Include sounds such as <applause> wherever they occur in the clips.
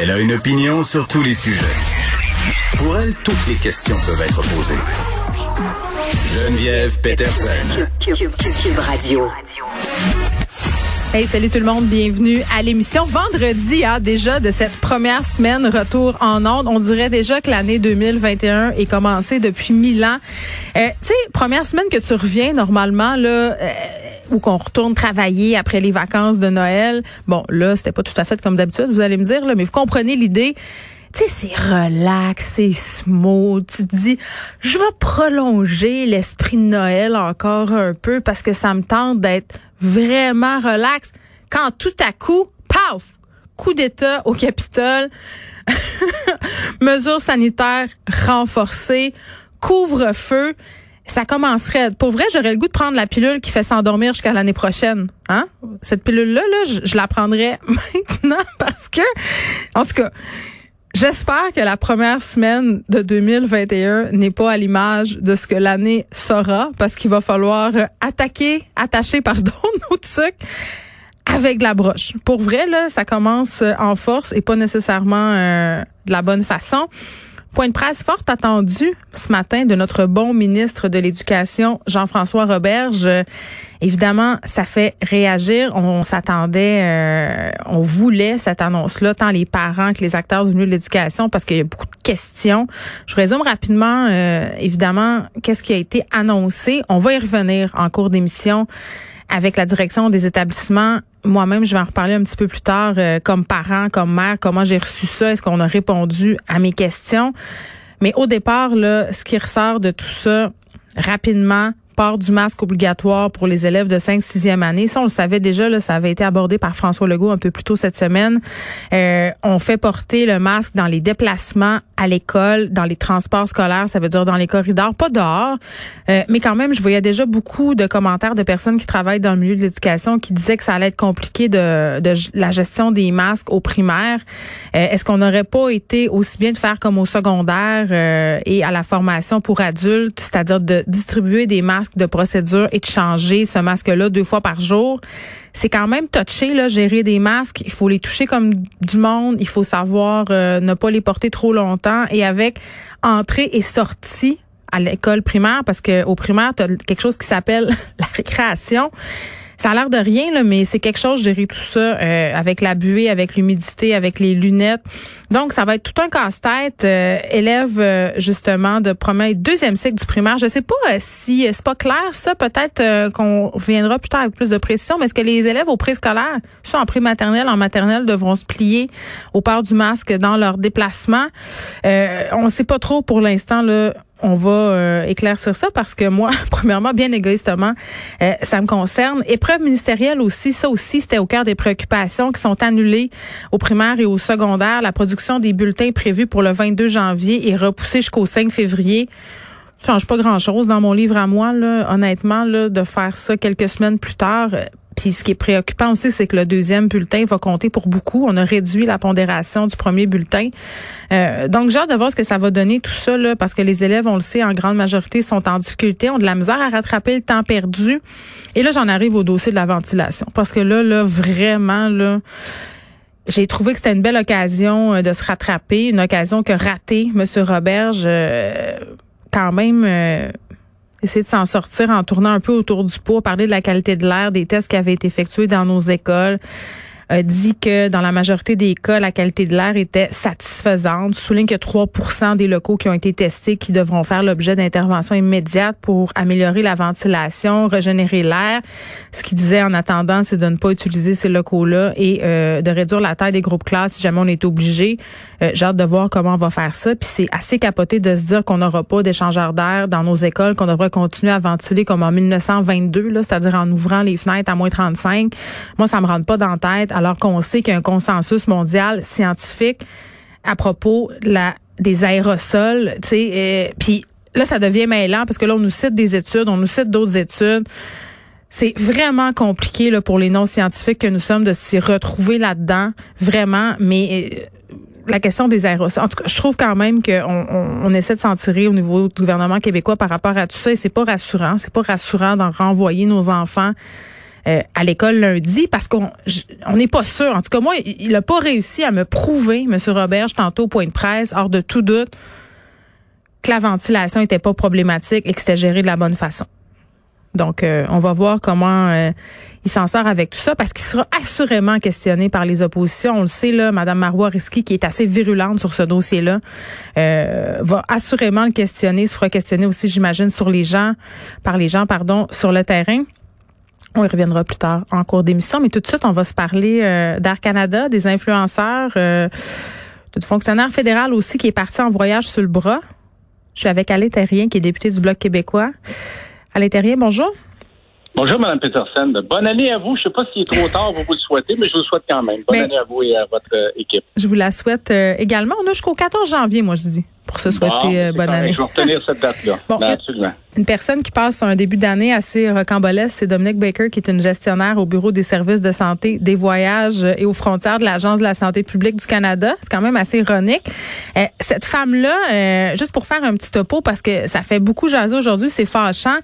Elle a une opinion sur tous les sujets. Pour elle, toutes les questions peuvent être posées. Geneviève Peterson. Cube Radio. Hey, salut tout le monde, bienvenue à l'émission. Vendredi, hein, déjà de cette première semaine retour en ondes. On dirait déjà que l'année 2021 est commencée depuis mille ans. Euh, tu sais, première semaine que tu reviens normalement là. Euh, ou qu'on retourne travailler après les vacances de Noël. Bon, là, c'était pas tout à fait comme d'habitude, vous allez me dire, mais vous comprenez l'idée. Tu sais, c'est relax, c'est smooth. Tu te dis, je vais prolonger l'esprit de Noël encore un peu parce que ça me tente d'être vraiment relax. Quand tout à coup, paf, coup d'État au Capitole, <laughs> mesures sanitaires renforcées, couvre-feu ça commencerait. Pour vrai, j'aurais le goût de prendre la pilule qui fait s'endormir jusqu'à l'année prochaine. Hein? Cette pilule-là, là, je, la prendrais <laughs> maintenant parce que, en tout cas, j'espère que la première semaine de 2021 n'est pas à l'image de ce que l'année sera parce qu'il va falloir attaquer, attacher, <laughs> pardon, nos trucs avec la broche. Pour vrai, là, ça commence en force et pas nécessairement euh, de la bonne façon. Point de presse fort attendu ce matin de notre bon ministre de l'Éducation, Jean-François Roberge. Euh, évidemment, ça fait réagir. On, s'attendait, euh, on voulait cette annonce-là, tant les parents que les acteurs du milieu de l'éducation, parce qu'il y a beaucoup de questions. Je résume rapidement, euh, évidemment, qu'est-ce qui a été annoncé? On va y revenir en cours d'émission avec la direction des établissements. Moi-même, je vais en reparler un petit peu plus tard, euh, comme parent, comme mère, comment j'ai reçu ça, est-ce qu'on a répondu à mes questions. Mais au départ, là, ce qui ressort de tout ça, rapidement, port du masque obligatoire pour les élèves de 5 6e année. Ça, on le savait déjà, là, ça avait été abordé par François Legault un peu plus tôt cette semaine. Euh, on fait porter le masque dans les déplacements à l'école, dans les transports scolaires, ça veut dire dans les corridors, pas dehors. Euh, mais quand même, je voyais déjà beaucoup de commentaires de personnes qui travaillent dans le milieu de l'éducation qui disaient que ça allait être compliqué de, de la gestion des masques au primaire. Euh, est-ce qu'on n'aurait pas été aussi bien de faire comme au secondaire et à la formation pour adultes, c'est-à-dire de distribuer des masques de procédure et de changer ce masque-là deux fois par jour. C'est quand même touché, là, gérer des masques. Il faut les toucher comme du monde. Il faut savoir euh, ne pas les porter trop longtemps. Et avec entrée et sortie à l'école primaire, parce que au primaire, tu as quelque chose qui s'appelle <laughs> la récréation. Ça a l'air de rien, là, mais c'est quelque chose, gérer tout ça euh, avec la buée, avec l'humidité, avec les lunettes. Donc, ça va être tout un casse-tête. Euh, élève, euh, justement, de premier deuxième cycle du primaire. Je sais pas si c'est pas clair, ça. Peut-être qu'on reviendra plus tard avec plus de précision, mais est-ce que les élèves au préscolaire, soit en pré-maternelle, en maternelle, devront se plier au port du masque dans leur déplacement? on ne sait pas trop pour l'instant, là on va euh, éclaircir ça parce que moi, <laughs> premièrement, bien égoïstement, euh, ça me concerne. Épreuve ministérielle aussi, ça aussi, c'était au cœur des préoccupations qui sont annulées au primaire et au secondaire. Des bulletins prévus pour le 22 janvier est repoussée jusqu'au 5 février. Ça change pas grand-chose dans mon livre à moi, là, honnêtement, là, de faire ça quelques semaines plus tard. Puis ce qui est préoccupant aussi, c'est que le deuxième bulletin va compter pour beaucoup. On a réduit la pondération du premier bulletin. Euh, donc j'ai hâte de voir ce que ça va donner tout ça, là, parce que les élèves, on le sait, en grande majorité, sont en difficulté, ont de la misère à rattraper le temps perdu. Et là, j'en arrive au dossier de la ventilation. Parce que là, là, vraiment, là. J'ai trouvé que c'était une belle occasion euh, de se rattraper, une occasion que raté M. Roberge euh, quand même essayer de s'en sortir en tournant un peu autour du pot, parler de la qualité de l'air, des tests qui avaient été effectués dans nos écoles dit que dans la majorité des cas, la qualité de l'air était satisfaisante. Souligne que 3% des locaux qui ont été testés qui devront faire l'objet d'interventions immédiates pour améliorer la ventilation, régénérer l'air. Ce qu'il disait en attendant, c'est de ne pas utiliser ces locaux-là et euh, de réduire la taille des groupes classes si jamais on est obligé. Euh, J'ai hâte de voir comment on va faire ça. Puis c'est assez capoté de se dire qu'on n'aura pas d'échangeurs d'air dans nos écoles, qu'on devrait continuer à ventiler comme en 1922, c'est-à-dire en ouvrant les fenêtres à moins 35. Moi, ça me rentre pas dans la tête alors qu'on sait qu'il y a un consensus mondial scientifique à propos des aérosols, tu sais, puis là ça devient mêlant parce que là on nous cite des études, on nous cite d'autres études. C'est vraiment compliqué là, pour les non-scientifiques que nous sommes de s'y retrouver là-dedans, vraiment, mais euh, la question des aérosols. En tout cas, je trouve quand même qu'on on, on, essaie de s'en tirer au niveau du gouvernement québécois par rapport à tout ça et c'est pas rassurant. C'est pas rassurant d'en renvoyer nos enfants à l'école lundi parce qu'on on n'est pas sûr. En tout cas, moi, il n'a pas réussi à me prouver, M. Roberge, tantôt au point de presse, hors de tout doute, que la ventilation n'était pas problématique et que c'était géré de la bonne façon. Donc, euh, on va voir comment euh, il s'en sort avec tout ça, parce qu'il sera assurément questionné par les oppositions. On le sait, là, Mme Marois Risky, qui est assez virulente sur ce dossier-là, euh, va assurément le questionner, se fera questionner aussi, j'imagine, sur les gens, par les gens, pardon, sur le terrain. On y reviendra plus tard en cours d'émission, mais tout de suite, on va se parler d'Air Canada, des influenceurs, euh, de fonctionnaire fédéral aussi qui est parti en voyage sur le bras. Je suis avec Alain Terrien, qui est député du Bloc québécois. Alain Terrien, bonjour. Bonjour, Mme Peterson. Bonne année à vous. Je ne sais pas s'il est trop tard pour vous le souhaiter, mais je vous le souhaite quand même. Bonne année à vous et à votre euh, équipe. Je vous la souhaite euh, également. On a jusqu'au 14 janvier, moi, je dis, pour se souhaiter euh, bonne année. Je vais retenir cette date-là. Bon, ben, absolument. Une personne qui passe un début d'année assez rocambolesque, c'est Dominique Baker, qui est une gestionnaire au Bureau des services de santé, des voyages et aux frontières de l'Agence de la santé publique du Canada. C'est quand même assez ironique. Euh, cette femme-là, euh, juste pour faire un petit topo, parce que ça fait beaucoup jaser aujourd'hui, c'est fâchant.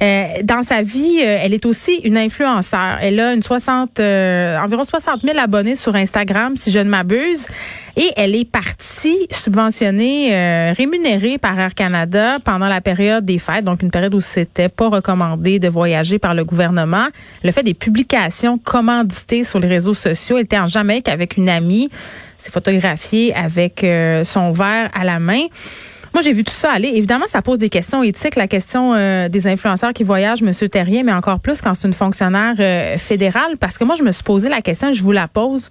Dans sa vie, elle est aussi une influenceur. Elle a une 60, environ 60 000 abonnés sur Instagram, si je ne m'abuse. Et elle est partie subventionnée, rémunérée par Air Canada pendant la période des fêtes, donc une période où c'était pas recommandé de voyager par le gouvernement. Le fait des publications commanditées sur les réseaux sociaux. Elle était en Jamaïque avec une amie, s'est photographiée avec euh, son verre à la main. Moi, j'ai vu tout ça aller. Évidemment, ça pose des questions éthiques, la question euh, des influenceurs qui voyagent, Monsieur Terrien, mais encore plus quand c'est une fonctionnaire euh, fédérale, parce que moi, je me suis posé la question, je vous la pose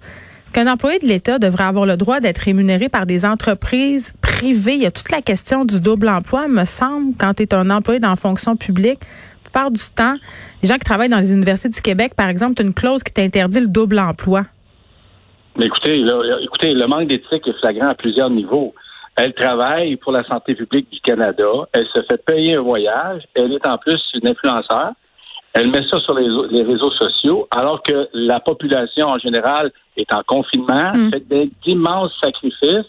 qu'un employé de l'État devrait avoir le droit d'être rémunéré par des entreprises privées. Il y a toute la question du double emploi, me semble, quand tu es un employé dans la fonction publique. La plupart du temps, les gens qui travaillent dans les universités du Québec, par exemple, tu une clause qui t'interdit le double emploi. Écoutez, écoutez, le manque d'éthique est flagrant à plusieurs niveaux. Elle travaille pour la santé publique du Canada. Elle se fait payer un voyage. Elle est en plus une influenceur. Elle met ça sur les, réseaux sociaux, alors que la population en général est en confinement, mm. fait d'immenses sacrifices.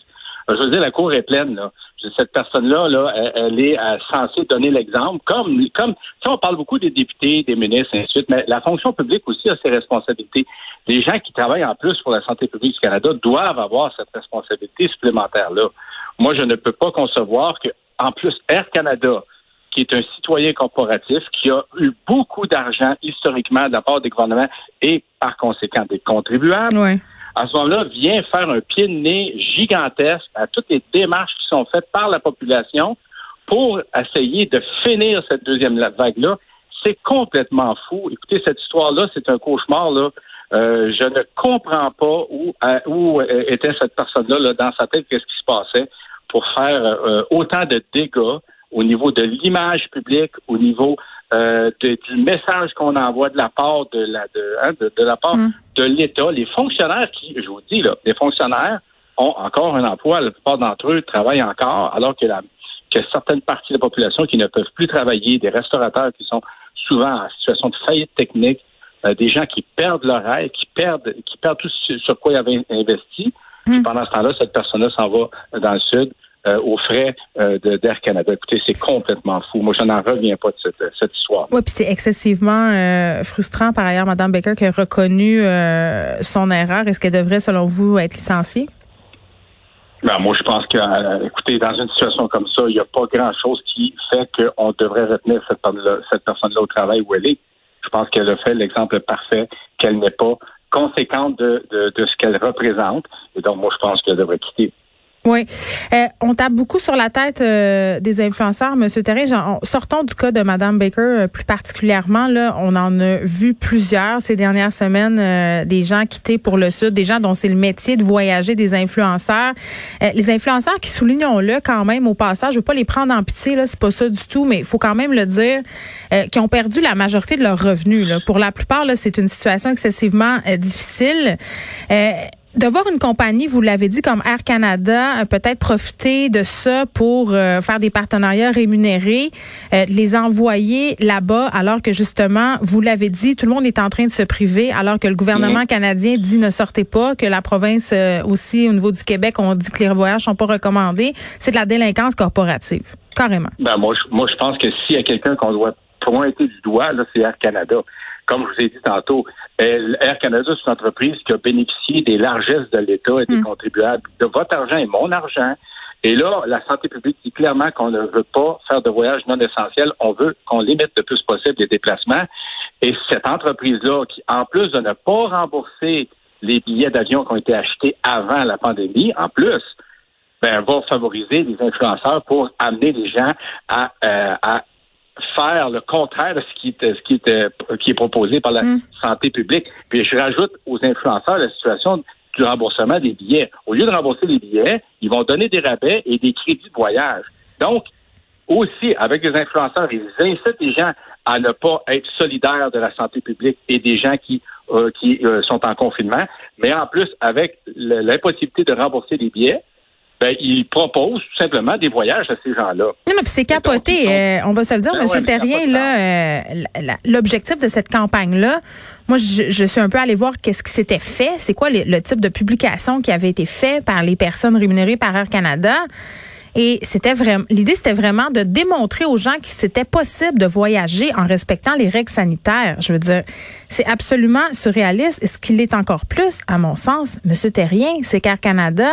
Je veux dire, la cour est pleine. Là. Cette personne-là, là, elle, est euh, censée donner l'exemple. Comme, comme, si on parle beaucoup des députés, des ministres, et ainsi de suite, mais la fonction publique aussi a ses responsabilités. Les gens qui travaillent en plus pour la santé publique du Canada doivent avoir cette responsabilité supplémentaire-là. Moi, je ne peux pas concevoir que, en plus, Air Canada, qui est un citoyen corporatif, qui a eu beaucoup d'argent historiquement de la part des gouvernements et par conséquent des contribuables. À ce moment-là, vient faire un pied de nez gigantesque à toutes les démarches qui sont faites par la population pour essayer de finir cette deuxième vague-là. C'est complètement fou. Écoutez, cette histoire-là, c'est un cauchemar. Là. Euh, je ne comprends pas où, où était cette personne-là là, dans sa tête, qu'est-ce qui se passait pour faire euh, autant de dégâts au niveau de l'image publique, au niveau euh, du message qu'on envoie de la part de la de, hein, de, la part mm. de l'État. Les fonctionnaires qui, je vous dis là, les fonctionnaires ont encore un emploi. La plupart d'entre eux travaillent encore, alors que la que certaines parties de la population qui ne peuvent plus travailler, des restaurateurs qui sont souvent en situation de faillite technique, euh, des gens qui perdent leur rêve, qui perdent, qui perdent tout sur quoi ils avaient investi. Mm. pendant ce temps-là, cette personne-là s'en va dans le sud euh, aux frais euh, d'Air Canada. Écoutez, c'est complètement fou. Moi, je n'en reviens pas de cette, cette histoire. Oui, puis c'est excessivement euh, frustrant par ailleurs, Mme Baker, qui a reconnu son erreur. Est-ce qu'elle devrait, selon vous, être licenciée? Ben, moi, je pense que, écoutez, dans une situation comme ça, il n'y a pas grand-chose qui fait qu'on devrait retenir cette, cette personne-là au travail où elle est. Je pense qu'elle a fait l'exemple parfait qu'elle n'est pas conséquente de, de, de ce qu'elle représente. Et donc, moi, je pense qu'elle devrait quitter. Oui. Euh, on tape beaucoup sur la tête euh, des influenceurs, Monsieur Terry. sortons du cas de Madame Baker euh, plus particulièrement. Là, on en a vu plusieurs ces dernières semaines, des gens quittés pour le Sud, des gens dont c'est le métier de voyager, des influenceurs. les influenceurs qui, soulignons-le quand même au passage, je veux pas les prendre en pitié, là, c'est pas ça du tout, mais il faut quand même le dire, qui ont perdu la majorité de leurs revenus. Pour la plupart, là, c'est une situation excessivement difficile de voir une compagnie, vous l'avez dit, comme Air Canada, euh, peut-être profiter de ça pour euh, faire des partenariats rémunérés, euh, les envoyer là-bas, alors que justement, vous l'avez dit, tout le monde est en train de se priver, alors que le gouvernement mhm. canadien dit ne sortez pas, que la province aussi, au niveau du Québec, on dit que les voyages sont pas recommandés. C'est de la délinquance corporative, carrément. Ben moi, je, moi, je pense que s'il y a quelqu'un qu'on doit pointé du doigt, là, c'est Air Canada. Comme je vous ai dit tantôt, Air Canada, c'est une entreprise qui a bénéficié des largesses de l'État et des Hmm. contribuables. De votre argent et mon argent. Et là, la santé publique dit clairement qu'on ne veut pas faire de voyages non essentiels. On veut qu'on limite le plus possible les déplacements. Et cette entreprise-là, qui, en plus de ne pas rembourser les billets d'avion qui ont été achetés avant la pandémie, en plus, ben, va favoriser les influenceurs pour amener les gens à, euh, à faire le contraire de ce qui est, ce qui est, qui est proposé par la Mm. santé publique. Puis je rajoute aux influenceurs la situation du remboursement des billets. Au lieu de rembourser les billets, ils vont donner des rabais et des crédits de voyage. Donc, aussi, avec les influenceurs, ils incitent les gens à ne pas être solidaires de la santé publique et des gens qui, euh, qui euh, sont en confinement. Mais en plus, avec l'impossibilité de rembourser les billets, ben, ils proposent tout simplement des voyages à ces gens-là. Non, non, puis c'est capoté. euh, on va se le dire, Ben ouais, mais Terrien, de là, euh, l'objectif de cette campagne-là, moi, je, je suis un peu allée voir qu'est-ce qui s'était fait. C'est quoi les- le type de publication qui avait été fait par les personnes rémunérées par Air Canada. Et c'était vraiment, l'idée, c'était vraiment de démontrer aux gens que c'était possible de voyager en respectant les règles sanitaires. Je veux dire, c'est absolument surréaliste. Et ce qu'il est encore plus, à mon sens, Monsieur Terrien, c'est qu'Air Canada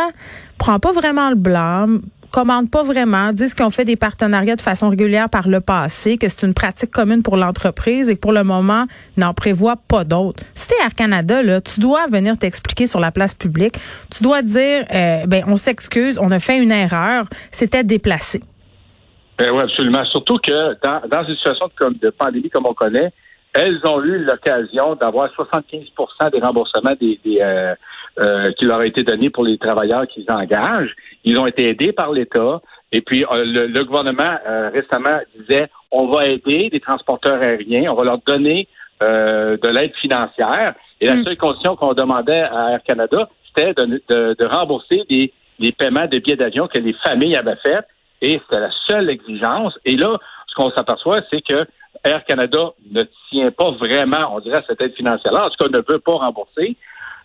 prend pas vraiment le blâme, commandent pas vraiment, disent qu'ils ont fait des partenariats de façon régulière par le passé, que c'est une pratique commune pour l'entreprise et que pour le moment, n'en prévoit pas d'autres. Si t'es Air Canada, là, tu dois venir t'expliquer sur la place publique. Tu dois dire, euh, ben, on s'excuse, on a fait une erreur, c'était déplacé. Ben oui, absolument. Surtout que dans, une situation de, de pandémie comme on connaît, elles ont eu l'occasion d'avoir 75% des remboursements des, des, euh, euh, qui leur a été donnés pour les travailleurs qu'ils engagent. Ils ont été aidés par l'État. Et puis, euh, le, le gouvernement euh, récemment disait, on va aider les transporteurs aériens, on va leur donner euh, de l'aide financière. Et la Mm. seule condition qu'on demandait à Air Canada, c'était de, de- de rembourser les, les paiements de billets d'avion que les familles avaient faits. Et c'était la seule exigence. Et là, ce qu'on s'aperçoit, c'est que Air Canada ne tient pas vraiment, on dirait, à cette aide financière-là. En tout cas, ne veut pas rembourser.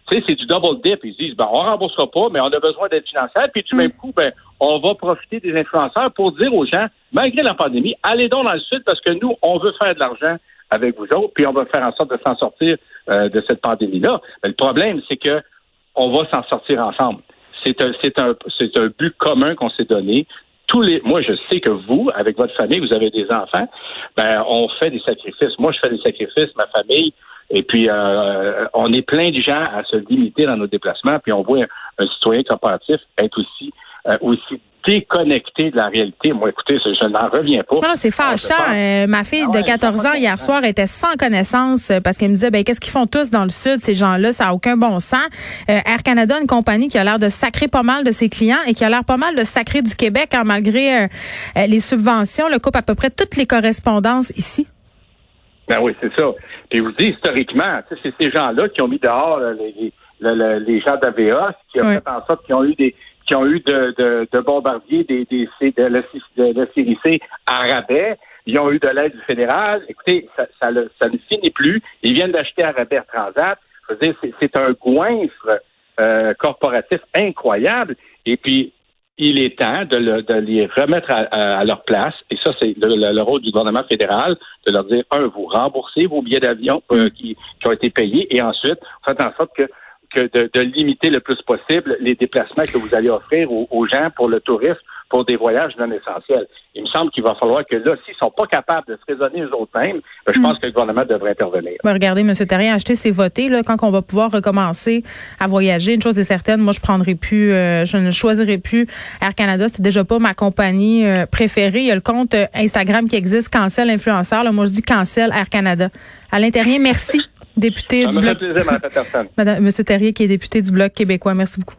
Tu sais, c'est du double dip. Ils se disent, ben, on remboursera pas, mais on a besoin d'aide financière. Puis, du même coup, ben, on va profiter des influenceurs pour dire aux gens, malgré la pandémie, allez donc dans le sud parce que nous, on veut faire de l'argent avec vous autres, puis on va faire en sorte de s'en sortir euh, de cette pandémie-là. Mais le problème, c'est que on va s'en sortir ensemble. C'est un, c'est un, c'est un but commun qu'on s'est donné. Tous les, moi, je sais que vous, avec votre famille, vous avez des enfants, ben, on fait des sacrifices. Moi, je fais des sacrifices, ma famille, et puis euh, on est plein de gens à se limiter dans nos déplacements, puis on voit un, citoyen corporatif être aussi, euh, aussi déconnecté de la réalité. Moi, écoutez, je, je n'en reviens pas. Non, c'est je fâchant. Euh, ma fille Ah de ouais, 14 ça ans hier soir était sans connaissance euh, parce qu'elle me disait ben qu'est-ce qu'ils font tous dans le sud ces gens-là, ça a aucun bon sens. Euh, Air Canada, une compagnie qui a l'air de sacrer pas mal de ses clients et qui a l'air pas mal de sacrer du Québec hein, malgré euh, les subventions, le coupe à peu près toutes les correspondances ici. Ben oui, c'est ça. Puis je vous dis, historiquement, tu sais, c'est ces gens-là qui ont mis dehors les, les, le- le- les gens d'AVA, qui ont fait en sorte qu'ils ont eu des qui ont eu de, de, de bombardiers des, des de, la, de la série C à rabais. Ils ont eu de l'aide du fédéral. Écoutez, ça, ça, le- ça ne finit plus. Ils viennent d'acheter à rabais Transat. Je veux dire, c'est, c'est un goinfre euh, corporatif incroyable. Et puis, il est temps de, le- de les remettre à, à- à leur place. Et ça, c'est le, le- le rôle du gouvernement fédéral, de leur dire, un, vous remboursez vos billets d'avion euh, qui, qui ont été payés, et ensuite, faites en sorte que, que de, de limiter le plus possible les déplacements que vous allez offrir aux, aux gens pour le tourisme, pour des voyages non essentiels. Il me semble qu'il va falloir que là, s'ils sont pas capables de se raisonner eux autres mêmes, ben, je pense que le gouvernement devrait intervenir. Ben, regardez, M. Terrien, acheter, c'est voter. Là, quand on va pouvoir recommencer à voyager, une chose est certaine, moi, je prendrai plus, euh, je ne choisirai plus Air Canada. C'est déjà pas ma compagnie euh, préférée. Il y a le compte euh, Instagram qui existe, Cancel Influenceur. Là, moi, je dis Cancel Air Canada. À l'intérieur, merci, député Ça du me fait Bloc. plaisir, <laughs> Mme Monsieur Terrier, qui est député du Bloc québécois. Merci beaucoup.